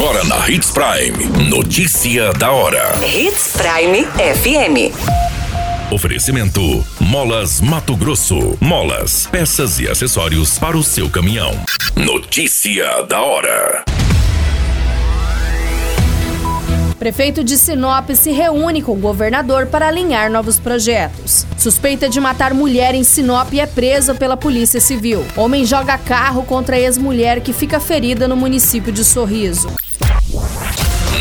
Agora na Hits Prime. Notícia da hora. Hits Prime FM. Oferecimento: Molas Mato Grosso. Molas, peças e acessórios para o seu caminhão. Notícia da hora. Prefeito de Sinop se reúne com o governador para alinhar novos projetos. Suspeita de matar mulher em Sinop é preso pela Polícia Civil. Homem joga carro contra ex-mulher que fica ferida no município de Sorriso.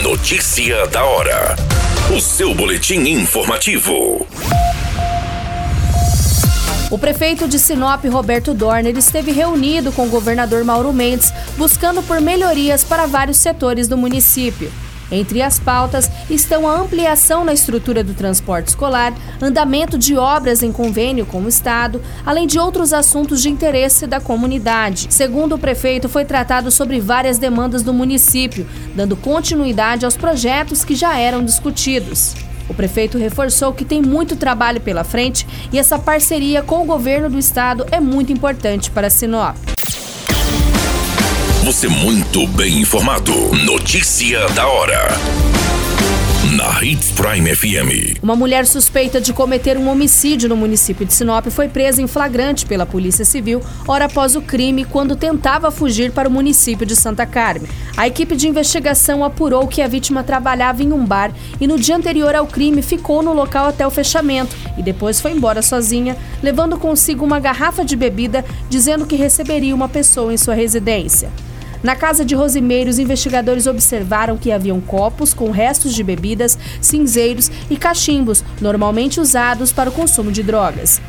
Notícia da hora. O seu boletim informativo. O prefeito de Sinop, Roberto Dorner, esteve reunido com o governador Mauro Mendes, buscando por melhorias para vários setores do município. Entre as pautas estão a ampliação na estrutura do transporte escolar, andamento de obras em convênio com o Estado, além de outros assuntos de interesse da comunidade. Segundo o prefeito, foi tratado sobre várias demandas do município, dando continuidade aos projetos que já eram discutidos. O prefeito reforçou que tem muito trabalho pela frente e essa parceria com o governo do estado é muito importante para Sinop. Você muito bem informado. Notícia da hora. Na Hits Prime FM. Uma mulher suspeita de cometer um homicídio no município de Sinop foi presa em flagrante pela Polícia Civil hora após o crime quando tentava fugir para o município de Santa Carmen. A equipe de investigação apurou que a vítima trabalhava em um bar e no dia anterior ao crime ficou no local até o fechamento e depois foi embora sozinha, levando consigo uma garrafa de bebida, dizendo que receberia uma pessoa em sua residência. Na casa de Rosimeiro, os investigadores observaram que haviam copos com restos de bebidas, cinzeiros e cachimbos, normalmente usados para o consumo de drogas.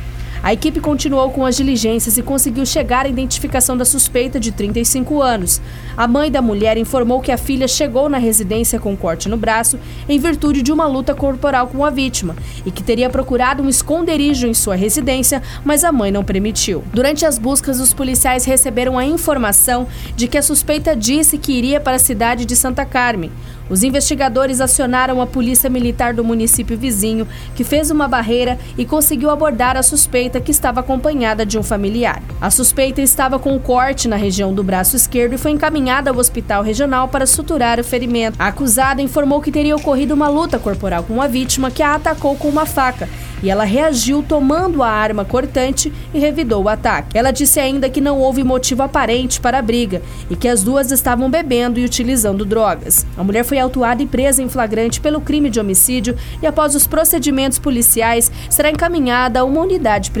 A equipe continuou com as diligências e conseguiu chegar à identificação da suspeita de 35 anos. A mãe da mulher informou que a filha chegou na residência com corte no braço em virtude de uma luta corporal com a vítima e que teria procurado um esconderijo em sua residência, mas a mãe não permitiu. Durante as buscas, os policiais receberam a informação de que a suspeita disse que iria para a cidade de Santa Carmen. Os investigadores acionaram a polícia militar do município vizinho, que fez uma barreira e conseguiu abordar a suspeita que estava acompanhada de um familiar. A suspeita estava com um corte na região do braço esquerdo e foi encaminhada ao hospital regional para suturar o ferimento. A acusada informou que teria ocorrido uma luta corporal com a vítima que a atacou com uma faca e ela reagiu tomando a arma cortante e revidou o ataque. Ela disse ainda que não houve motivo aparente para a briga e que as duas estavam bebendo e utilizando drogas. A mulher foi autuada e presa em flagrante pelo crime de homicídio e, após os procedimentos policiais, será encaminhada a uma unidade prisional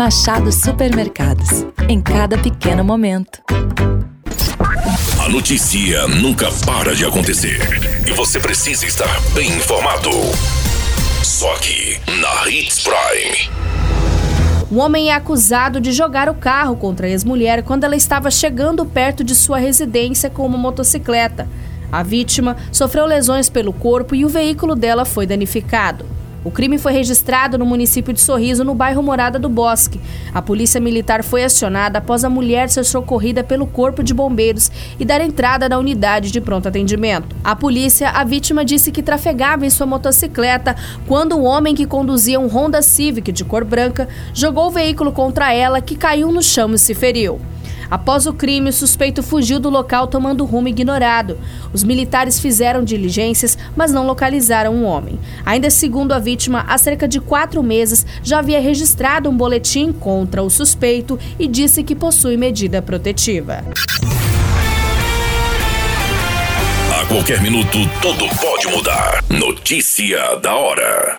Machado Supermercados. Em cada pequeno momento. A notícia nunca para de acontecer e você precisa estar bem informado. Só aqui na Hits Prime. Um homem é acusado de jogar o carro contra a ex-mulher quando ela estava chegando perto de sua residência com uma motocicleta. A vítima sofreu lesões pelo corpo e o veículo dela foi danificado. O crime foi registrado no município de Sorriso, no bairro Morada do Bosque. A polícia militar foi acionada após a mulher ser socorrida pelo corpo de bombeiros e dar entrada na unidade de pronto atendimento. A polícia, a vítima disse que trafegava em sua motocicleta quando um homem que conduzia um Honda Civic de cor branca jogou o veículo contra ela, que caiu no chão e se feriu. Após o crime, o suspeito fugiu do local tomando rumo ignorado. Os militares fizeram diligências, mas não localizaram o um homem. Ainda segundo a vítima, há cerca de quatro meses já havia registrado um boletim contra o suspeito e disse que possui medida protetiva. A qualquer minuto, tudo pode mudar. Notícia da hora.